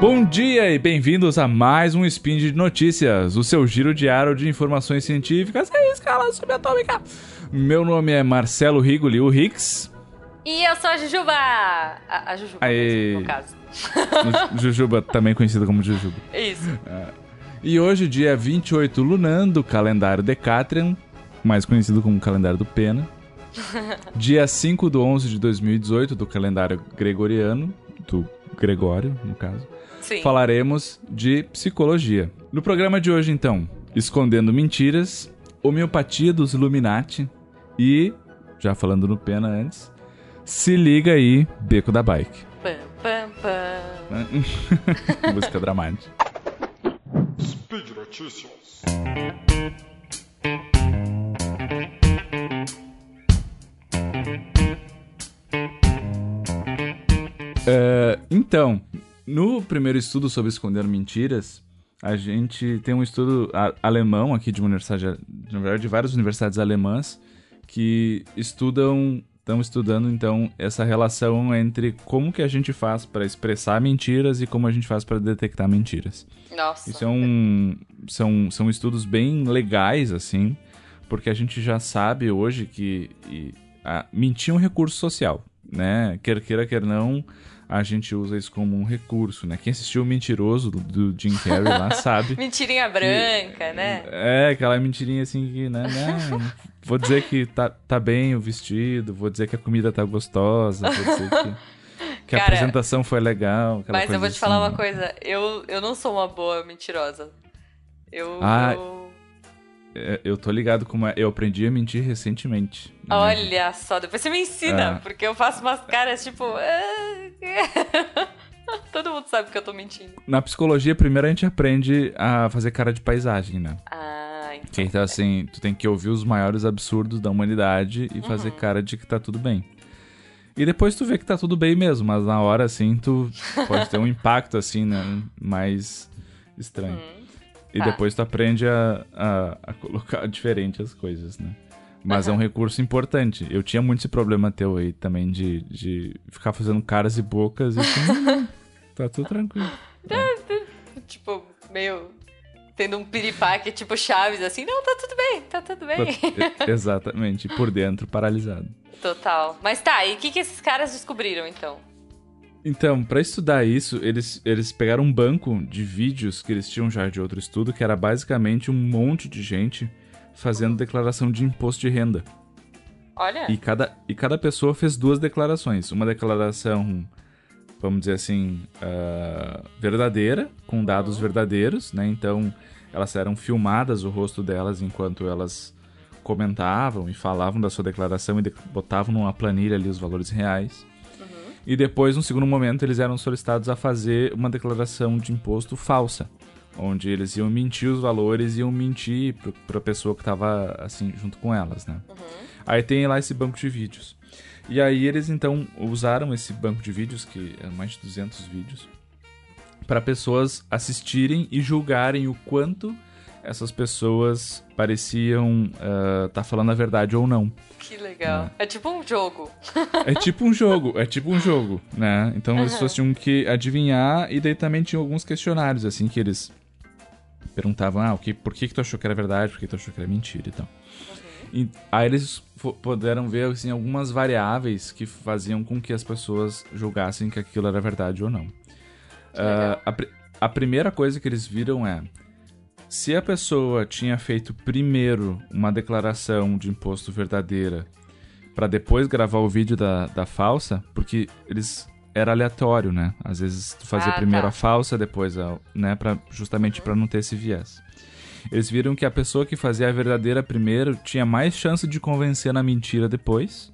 Bom dia e bem-vindos a mais um Spin de Notícias, o seu giro diário de informações científicas em escala subatômica. Meu nome é Marcelo Rigoli, o Hicks. E eu sou a Jujuba! A, a Jujuba, Aê. no caso. Jujuba, também conhecido como Jujuba. Isso. E hoje, dia 28 Lunan, do calendário Decatrian, mais conhecido como calendário do Pena. Dia 5 do 11 de 2018, do calendário gregoriano, do Gregório, no caso. Sim. Falaremos de psicologia. No programa de hoje, então, escondendo mentiras, homeopatia dos Illuminati e, já falando no Pena antes, se liga aí, Beco da Bike. Pam, pam, pam. Música dramática. Speed Notícias. É, então, no primeiro estudo sobre esconder mentiras, a gente tem um estudo alemão aqui de uma universidade, na verdade, de várias universidades alemãs que estudam, estão estudando então essa relação entre como que a gente faz para expressar mentiras e como a gente faz para detectar mentiras. Nossa. Isso é um, são, são estudos bem legais, assim, porque a gente já sabe hoje que e, a, mentir é um recurso social, né? Quer queira, quer não, a gente usa isso como um recurso, né? Quem assistiu o Mentiroso do, do Jim Carrey lá sabe. Mentirinha branca, né? É, aquela mentirinha assim que, né? Não, vou dizer que tá, tá bem o vestido, vou dizer que a comida tá gostosa, vou dizer que, que a Cara, apresentação foi legal. Mas eu vou te falar assim, uma coisa. Eu, eu não sou uma boa mentirosa. Eu. Ah, eu- Eu tô ligado como é. Eu aprendi a mentir recentemente. né? Olha só, depois você me ensina, Ah. porque eu faço umas caras tipo. ah, Todo mundo sabe que eu tô mentindo. Na psicologia, primeiro a gente aprende a fazer cara de paisagem, né? Ah, então. Que então, assim, tu tem que ouvir os maiores absurdos da humanidade e fazer cara de que tá tudo bem. E depois tu vê que tá tudo bem mesmo, mas na hora, assim, tu pode ter um impacto, assim, né? Mais estranho. E tá. depois tu aprende a, a, a colocar diferente as coisas, né? Mas é um recurso importante. Eu tinha muito esse problema teu aí também de, de ficar fazendo caras e bocas e assim, tá tudo tranquilo. Tipo, meio. Tendo um piripaque tipo Chaves, assim. Não, tá tudo bem, tá tudo bem. Exatamente, por dentro paralisado. Total. Mas tá, e o que, que esses caras descobriram então? Então, pra estudar isso, eles, eles pegaram um banco de vídeos que eles tinham já de outro estudo, que era basicamente um monte de gente fazendo declaração de imposto de renda. Olha. E cada, e cada pessoa fez duas declarações. Uma declaração, vamos dizer assim, ah, verdadeira, com dados verdadeiros, né? Então, elas eram filmadas, o rosto delas, enquanto elas comentavam e falavam da sua declaração e de- botavam numa planilha ali os valores reais. E depois, no segundo momento, eles eram solicitados a fazer uma declaração de imposto falsa, onde eles iam mentir os valores e iam mentir para a pessoa que estava assim junto com elas, né? Aí tem lá esse banco de vídeos. E aí eles então usaram esse banco de vídeos, que é mais de 200 vídeos, para pessoas assistirem e julgarem o quanto essas pessoas pareciam estar falando a verdade ou não. Que legal. É tipo um jogo. É tipo um jogo, é tipo um jogo, né? Então as pessoas tinham que adivinhar e daí também tinha alguns questionários, assim, que eles perguntavam, ah, o que, por que, que tu achou que era verdade, por que tu achou que era mentira e tal. E aí eles puderam ver, assim, algumas variáveis que faziam com que as pessoas julgassem que aquilo era verdade ou não. Ah, a, pri- a primeira coisa que eles viram é se a pessoa tinha feito primeiro uma declaração de imposto verdadeira para depois gravar o vídeo da, da falsa, porque eles era aleatório, né? Às vezes tu fazia Ah, primeiro tá. a falsa, depois a, né, para justamente para não ter esse viés. Eles viram que a pessoa que fazia a verdadeira primeiro tinha mais chance de convencer na mentira depois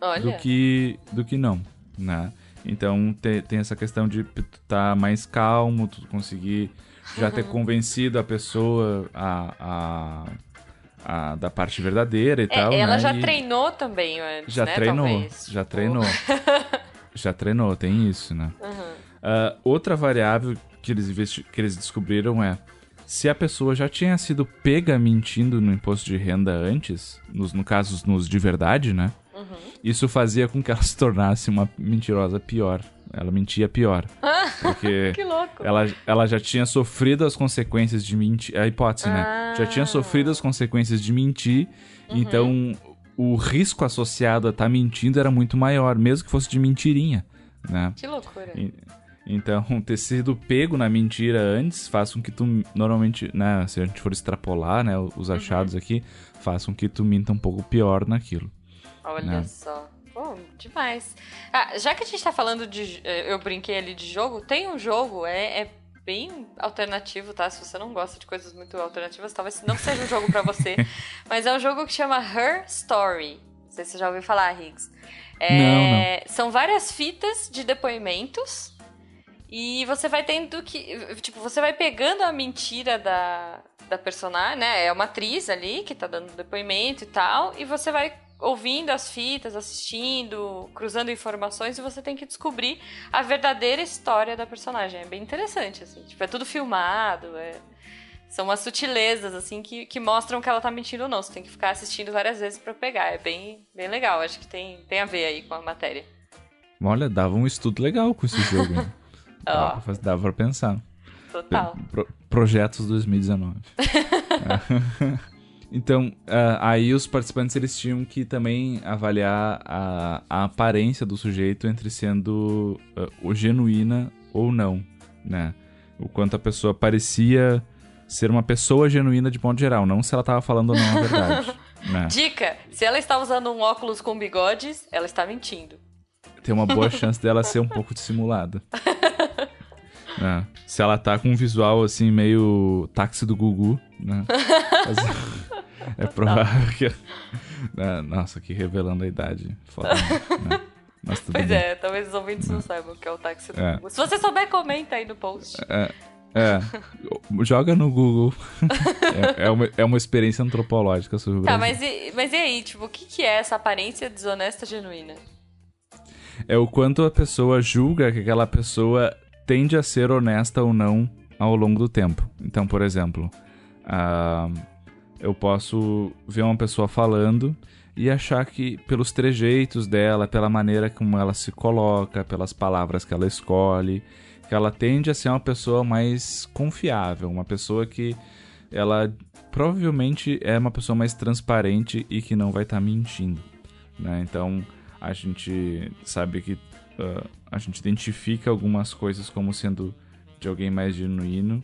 Olha. do que do que não, né? Então te- tem essa questão de tu tá mais calmo, tu conseguir já ter convencido a pessoa a, a, a- da parte verdadeira e É, tal. ela né? já E treinou também antes, já né? treinou, talvez. já Tipo, treinou, já treinou, tem isso, né? Uhum. Ah, outra variável que eles, que eles descobriram é se a pessoa já tinha sido pega mentindo no imposto de renda antes, nos, no caso nos de verdade, né? Uhum. Isso fazia com que ela se tornasse uma mentirosa pior ela mentia pior. Porque Que louco. ela, ela já tinha sofrido as consequências de mentir. A hipótese, né? Já tinha sofrido as consequências de mentir. Então, o risco associado a estar mentindo era muito maior, mesmo que fosse de mentirinha, né? Que loucura. E- Então, ter sido pego na mentira antes faz com que tu, normalmente, né, se a gente for extrapolar, né, os achados aqui, faz com que tu minta um pouco pior naquilo. Olha Né? só. Pô, demais. Ah, já que a gente tá falando de. eh, Eu brinquei ali de jogo, tem um jogo, é, é bem alternativo, tá? Se você não gosta de coisas muito alternativas, talvez não seja um jogo pra você. mas é um jogo que chama Her Story. Não sei se você já ouviu falar, Riggs. É, São várias fitas de depoimentos. E você vai tendo que. Tipo, você vai pegando a mentira da, da personagem, né? É uma atriz ali que tá dando depoimento e tal. E você vai ouvindo as fitas, assistindo, cruzando informações e você tem que descobrir a verdadeira história da personagem. É bem interessante, assim. Tipo, é tudo filmado, é... São umas sutilezas, assim, que, que mostram que ela tá mentindo ou não. Você tem que ficar assistindo várias vezes pra pegar. É bem, bem legal. Acho que tem, tem a ver aí com a matéria. Olha, dava um estudo legal com esse jogo. dava, pra fazer- dava pra pensar. total. Pro- projetos 2019. É. então, ah, aí os participantes eles tinham que também avaliar a, a aparência do sujeito entre sendo o genuína ou não, né? O quanto a pessoa parecia ser uma pessoa genuína de modo geral, não se ela tava falando ou não a verdade, né? Dica: se ela está usando um óculos com bigodes, ela está mentindo. Tem uma boa chance dela ser um pouco dissimulada. né? Se ela tá com um visual assim, meio táxi do Gugu, né? Mas- é provável que. né? Nossa, aqui revelando a idade. Foda, né? Mas tudo Pois bem. é, talvez os ouvintes não saibam o que é o táxi do É. Google. Se você souber, comenta aí no post. É. Joga no Google. é, é uma, é uma experiência antropológica sobre o Tá, Brasil. mas e, mas e aí, tipo, o que, que é essa aparência desonesta genuína? é o quanto a pessoa julga que aquela pessoa tende a ser honesta ou não ao longo do tempo. Então, por exemplo, ah, eu posso ver uma pessoa falando e achar que pelos trejeitos dela, pela maneira como ela se coloca, pelas palavras que ela escolhe, que ela tende a ser uma pessoa mais confiável, uma pessoa que ela provavelmente é uma pessoa mais transparente e que não vai estar mentindo, né? Então a gente sabe que ah, a gente identifica algumas coisas como sendo de alguém mais genuíno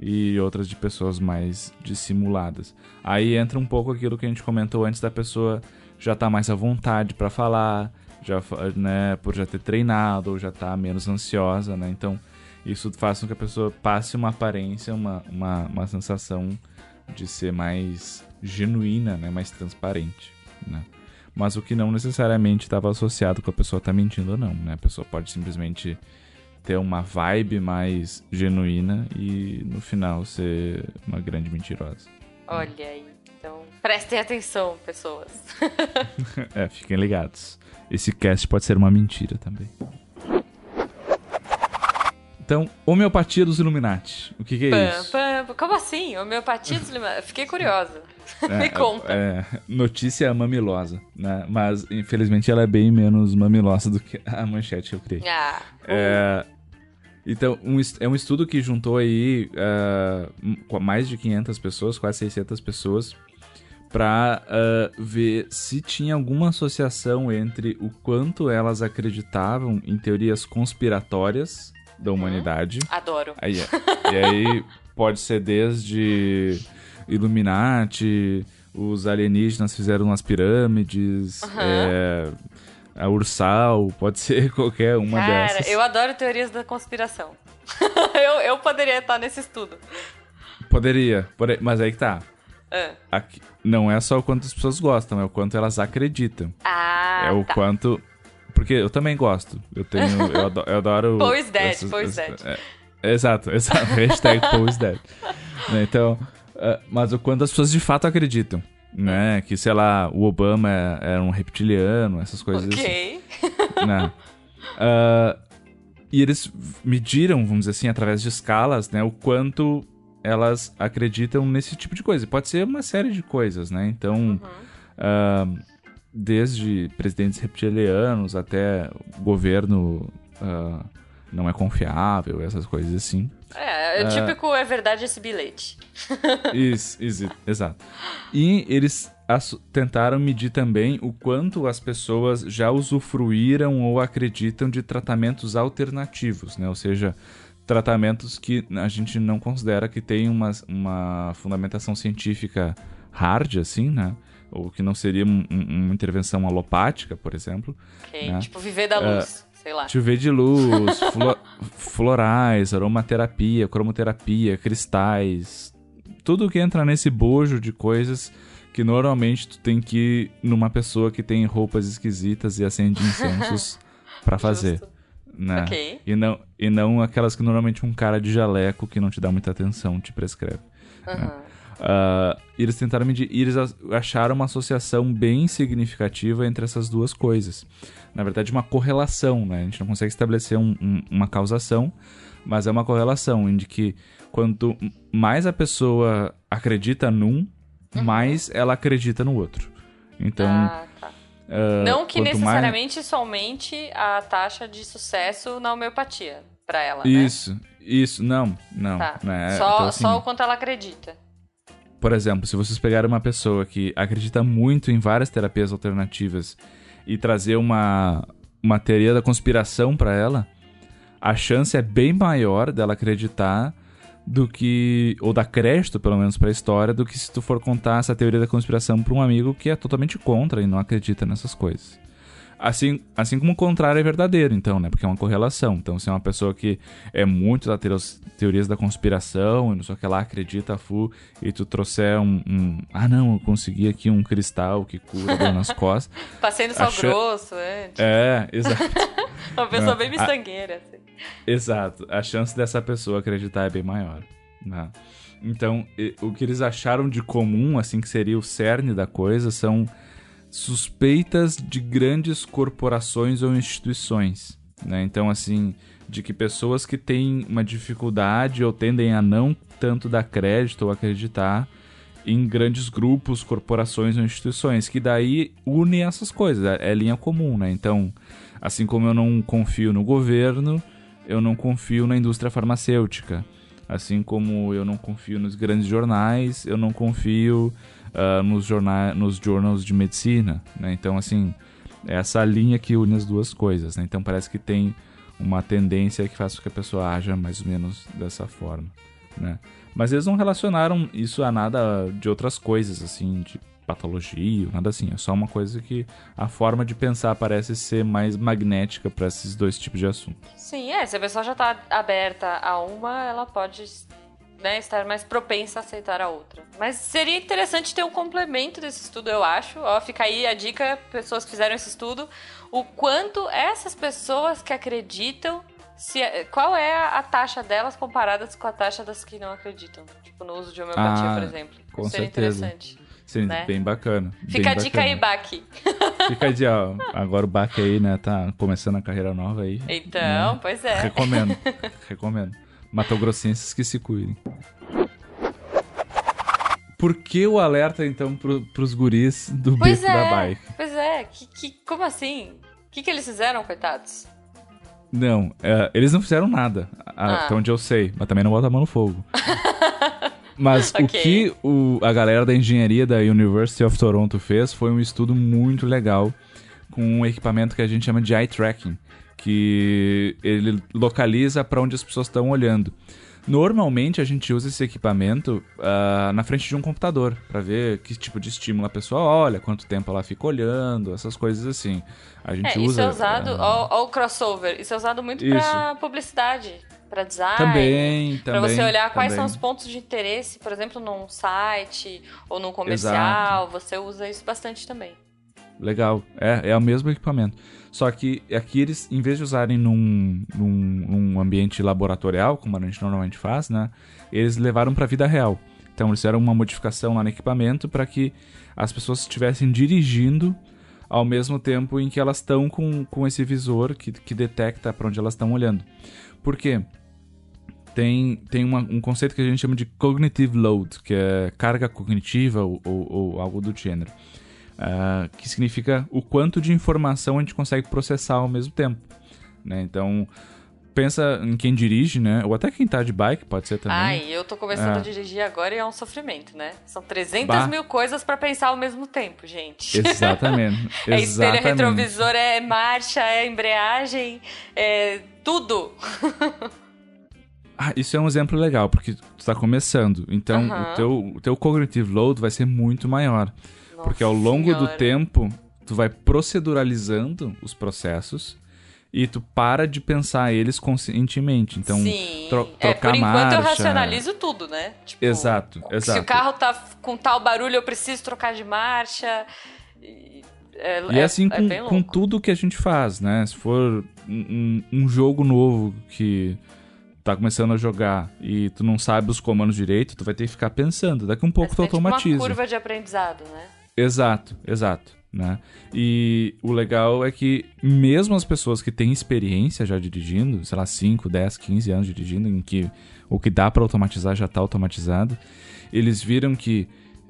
e outras de pessoas mais dissimuladas. Aí entra um pouco aquilo que a gente comentou antes da pessoa já tá mais à vontade para falar, já né, por já ter treinado ou já tá menos ansiosa, né? Então isso faz com que a pessoa passe uma aparência, uma, uma, uma sensação de ser mais genuína, né, mais transparente, né? Mas o que não necessariamente estava associado com a pessoa estar mentindo ou não, né? A pessoa pode simplesmente ter uma vibe mais genuína e no final ser uma grande mentirosa. Olha aí. Então, prestem atenção, pessoas. É, fiquem ligados. Esse cast pode ser uma mentira também. Então, homeopatia dos Illuminati. O que, que é Pam, isso? pam, como assim? Homeopatia dos lima- Fiquei curiosa. Me É, conta. É, notícia mamilosa, né? Mas, infelizmente, ela é bem menos mamilosa do que a manchete que eu criei. Ah, É, então, um é um estudo que juntou aí com mais de 500 pessoas, quase 600 pessoas, para ver se tinha alguma associação entre o quanto elas acreditavam em teorias conspiratórias da humanidade. adoro. Aí, e aí pode ser desde Illuminati, os alienígenas fizeram as pirâmides, Aham. é, a Ursal, pode ser qualquer uma Cara, dessas. eu adoro teorias da conspiração. eu, eu poderia estar nesse estudo. Poderia, pode- mas aí que tá. Ah, Aqui- não é só o quanto as pessoas gostam, é o quanto elas acreditam. Ah, é o tá. quanto. Porque eu também gosto. Eu tenho. Eu adoro. Eu adoro is dead, essas- essas- dead. é, exato, exato. Hashtag is dead. Né, Então, ah, mas o quanto as pessoas de fato acreditam. Né? Que, sei lá, o Obama é, é um reptiliano, essas coisas assim. Ok. né? Ah, e eles mediram, vamos dizer assim, através de escalas, né, o quanto elas acreditam nesse tipo de coisa. Pode ser uma série de coisas, né? Então, ah, desde presidentes reptilianos até governo uh, não é confiável, essas coisas assim. É, é o típico é verdade esse bilhete. Isso, isso, exato. E eles tentaram medir também o quanto as pessoas já usufruíram ou acreditam de tratamentos alternativos, né? Ou seja, tratamentos que a gente não considera que tem uma, uma fundamentação científica hard, assim, né? Ou que não seria um, uma intervenção alopática, por exemplo. Ok, né? tipo viver da luz. Uh, sei lá. Chuveiro de luz, flo florais, aromaterapia, cromoterapia, cristais. Tudo que entra nesse bojo de coisas que normalmente tu tem que ir numa pessoa que tem roupas esquisitas e acende incensos para fazer. Né? Okay. E, não, e não aquelas que normalmente um cara de jaleco que não te dá muita atenção te prescreve. Uhum. Né? Uh, eles tentaram medir, e eles acharam uma associação bem significativa entre essas duas coisas. Na verdade, uma correlação, né? A gente não consegue estabelecer um, um, uma causação, mas é uma correlação em de que quanto mais a pessoa acredita num, uhum. mais ela acredita no outro. Então. Ah, tá. uh, não que necessariamente mais... somente a taxa de sucesso na homeopatia para ela. Né? Isso, né? isso, não, não. Tá. Né? Só, então, assim, só o quanto ela acredita. Por exemplo, se vocês pegarem uma pessoa que acredita muito em várias terapias alternativas e trazer uma, uma teoria da conspiração para ela, a chance é bem maior dela acreditar do que ou dar crédito pelo menos para a história do que se tu for contar essa teoria da conspiração para um amigo que é totalmente contra e não acredita nessas coisas. Assim, assim como o contrário é verdadeiro, então, né? Porque é uma correlação. Então, se é uma pessoa que é muito da teorias da conspiração e não sei o que lá, acredita a fu, e tu trouxer um, um, Ah, não, eu consegui aqui um cristal que cura dor nas costas. Passei no sal grosso antes. É, exato. uma pessoa bem mistangueira, assim. Exato. A chance dessa pessoa acreditar é bem maior. Né? Então, o que eles acharam de comum, assim, que seria o cerne da coisa, são suspeitas de grandes corporações ou instituições. Né? Então, assim, de que pessoas que têm uma dificuldade ou tendem a não tanto dar crédito ou acreditar em grandes grupos, corporações ou instituições, que daí unem essas coisas, é, é linha comum, né? Então, assim como eu não confio no governo, eu não confio na indústria farmacêutica. Assim como eu não confio nos grandes jornais, eu não confio uh, nos, jornais, nos journals de medicina. Né? Então, assim, é essa linha que une as duas coisas. Né? Então, parece que tem uma tendência que faz com que a pessoa haja mais ou menos dessa forma. Né? Mas eles não relacionaram isso a nada de outras coisas, assim, de patologia, nada assim. É só uma coisa que a forma de pensar parece ser mais magnética para esses dois tipos de assunto. Sim, é. Se a pessoa já está aberta a uma, ela pode né, estar mais propensa a aceitar a outra. Mas seria interessante ter um complemento desse estudo, eu acho. Ó, fica aí a dica, pessoas que fizeram esse estudo, o quanto essas pessoas que acreditam se, qual é a, taxa delas comparadas com a taxa das que não acreditam? Tipo, no uso de homeopatia, ah, por exemplo. Com Seria certeza. interessante. Sim, né? bem bacana. Fica bem a dica bacana. aí, Baki. Fica a dica, ó. Agora o Baki aí, né, tá começando a carreira nova aí. Então, né? pois é. Recomendo, recomendo. Matogrossenses que se cuidem. Por que o alerta, então, pro, pros guris do pois beco é, da bike? Pois é, que, que, como assim? O que, que eles fizeram, coitados? Não, é, eles não fizeram nada, ah. até onde eu sei, mas também não bota a mão no fogo. Mas okay. o que o, a galera da engenharia da University of Toronto fez foi um estudo muito legal com um equipamento que a gente chama de eye tracking, que ele localiza para onde as pessoas estão olhando. Normalmente a gente usa esse equipamento uh, na frente de um computador para ver que tipo de estímulo a pessoa olha, quanto tempo ela fica olhando, essas coisas assim. A gente é, usa. Isso é usado, uh, ó, o crossover, isso é usado muito para publicidade para design. Também, também. Para você olhar quais também. são os pontos de interesse, por exemplo, num site ou num comercial. Exato. Você usa isso bastante também. Legal. É, é o mesmo equipamento. Só que aqui eles, em vez de usarem num, num, num ambiente laboratorial, como a gente normalmente faz, né? Eles levaram para a vida real. Então eles fizeram uma modificação lá no equipamento para que as pessoas estivessem dirigindo ao mesmo tempo em que elas estão com, com esse visor que, que detecta para onde elas estão olhando. Por quê? tem, tem uma, um conceito que a gente chama de cognitive load, que é carga cognitiva ou, ou, ou algo do gênero. Uh, que significa o quanto de informação a gente consegue processar ao mesmo tempo. né? Então, pensa em quem dirige, né? Ou até quem tá de bike, pode ser também. Ai, eu tô começando É. a dirigir agora e é um sofrimento, né? São 300 Bah. mil coisas pra pensar ao mesmo tempo, gente. Exatamente. É espelho, é retrovisor, é marcha, é embreagem, é tudo. Ah, isso é um exemplo legal, porque tu tá começando. Então, Aham. o, teu, o teu cognitive load vai ser muito maior. Porque ao Nossa longo do Senhora. tempo, tu vai proceduralizando os processos e tu para de pensar eles conscientemente. Então, Sim. tro- é, trocar por enquanto eu marcha. racionalizo tudo, né? Tipo, Exato, Se exato. o carro tá com tal barulho, eu preciso trocar de marcha. E é, E é- assim é com, bem com tudo que a gente faz, né? Se for um, um- jogo novo que tá começando a jogar e tu não sabe os comandos direito, tu vai ter que ficar pensando. Daqui um pouco Mas tu tem, tipo, automatiza. uma curva de aprendizado, né? Exato, exato. Né? E o legal é que mesmo as pessoas que têm experiência já dirigindo, sei lá, 5, 10, 15 anos dirigindo, em que o que dá pra automatizar já tá automatizado, eles viram que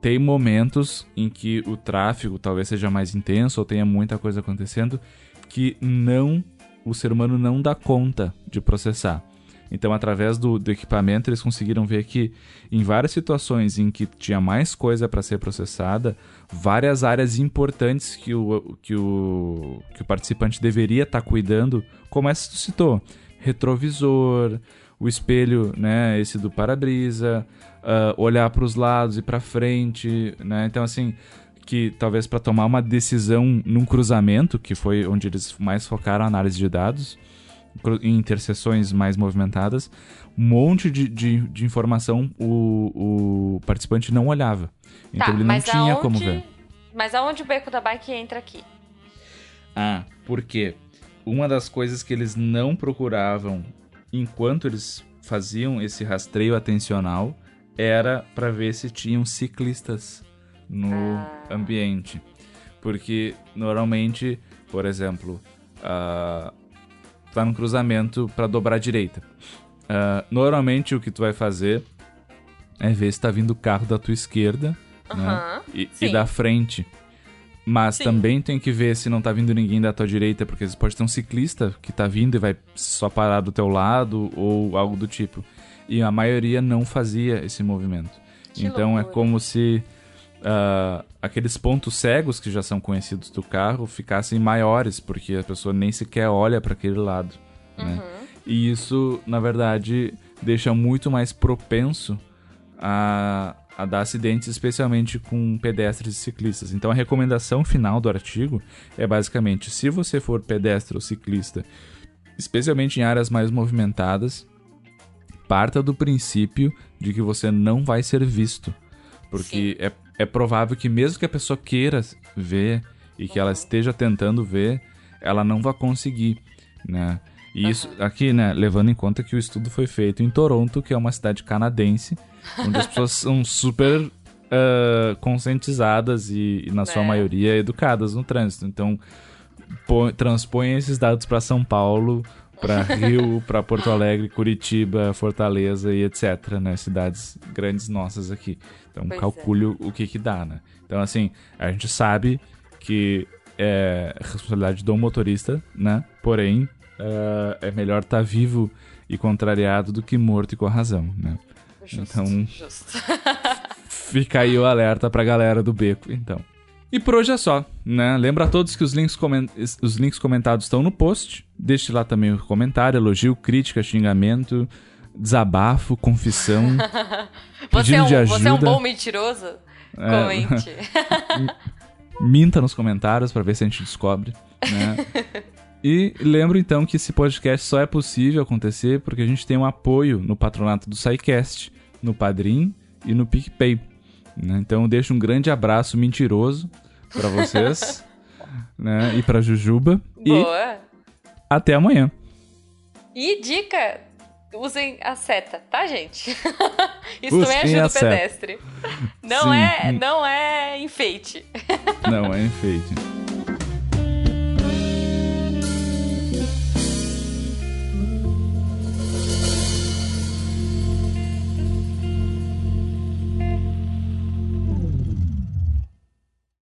tem momentos em que o tráfego talvez seja mais intenso ou tenha muita coisa acontecendo que não o ser humano não dá conta de processar. Então, através do, do equipamento, eles conseguiram ver que em várias situações em que tinha mais coisa para ser processada, várias áreas importantes que o, que o, que o participante deveria estar cuidando, como essa que tu citou, retrovisor, o espelho, né, esse do para-brisa, ah, olhar para os lados e para frente, né? Então, assim, que talvez para tomar uma decisão num cruzamento, que foi onde eles mais focaram a análise de dados, em interseções mais movimentadas, um monte de, de, de informação o, o participante não olhava. Então tá, ele não tinha aonde... como ver. Mas aonde o beco da bike entra aqui? Ah, porque uma das coisas que eles não procuravam enquanto eles faziam esse rastreio atencional era para ver se tinham ciclistas no Ah. ambiente. Porque normalmente, por exemplo, ah, tá num cruzamento para dobrar à direita. Ah, normalmente o que tu vai fazer é ver se tá vindo o carro da tua esquerda né? Aham, e, e sim. da frente. Mas Sim. também tem que ver se não tá vindo ninguém da tua direita, porque vezes pode ter um ciclista que tá vindo e vai só parar do teu lado ou algo do tipo. E a maioria não fazia esse movimento. Que então é loucura. como se ah, aqueles pontos cegos que já são conhecidos do carro ficassem maiores, porque a pessoa nem sequer olha para aquele lado. Né? Uhum. E isso, na verdade, deixa muito mais propenso a, a dar acidentes, especialmente com pedestres e ciclistas. Então, a recomendação final do artigo é basicamente: se você for pedestre ou ciclista, especialmente em áreas mais movimentadas, parta do princípio de que você não vai ser visto. Porque é, é provável que, mesmo que a pessoa queira ver e que ela esteja tentando ver, ela não vai conseguir, né? E isso aqui, né, levando em conta que o estudo foi feito em Toronto, que é uma cidade canadense, onde as pessoas são super ah, conscientizadas e, e, na sua É. maioria, educadas no trânsito. Então, transpõe esses dados para São Paulo, para Rio, para Porto Alegre, Curitiba, Fortaleza e etc, né? Cidades grandes nossas aqui. Então, Pois é. calcule o que que dá, né? Então, assim, a gente sabe que é responsabilidade do motorista, né? Porém, ah, é melhor estar vivo e contrariado do que morto e com a razão, né? Justo, Então- justo. Fica aí o alerta pra galera do beco, então. E por hoje é só, né? Lembra a todos que os links, comen- os links comentados estão no post. Deixe lá também o comentário, elogio, crítica, xingamento, desabafo, confissão, Você pedido é, um, de ajuda. você é um bom mentiroso? É. Comente. Minta nos comentários pra ver se a gente descobre, né? E lembro então que esse podcast só é possível acontecer porque a gente tem um apoio no patronato do SciCast, no Padrim e no PicPay. Né? Então deixo um grande abraço mentiroso pra vocês né? e pra Jujuba. E Boa. até amanhã. E dica, usem a seta, tá, gente? Isso Usem também a ajuda o pedestre. Não Sim. é, não é enfeite. Não, é enfeite.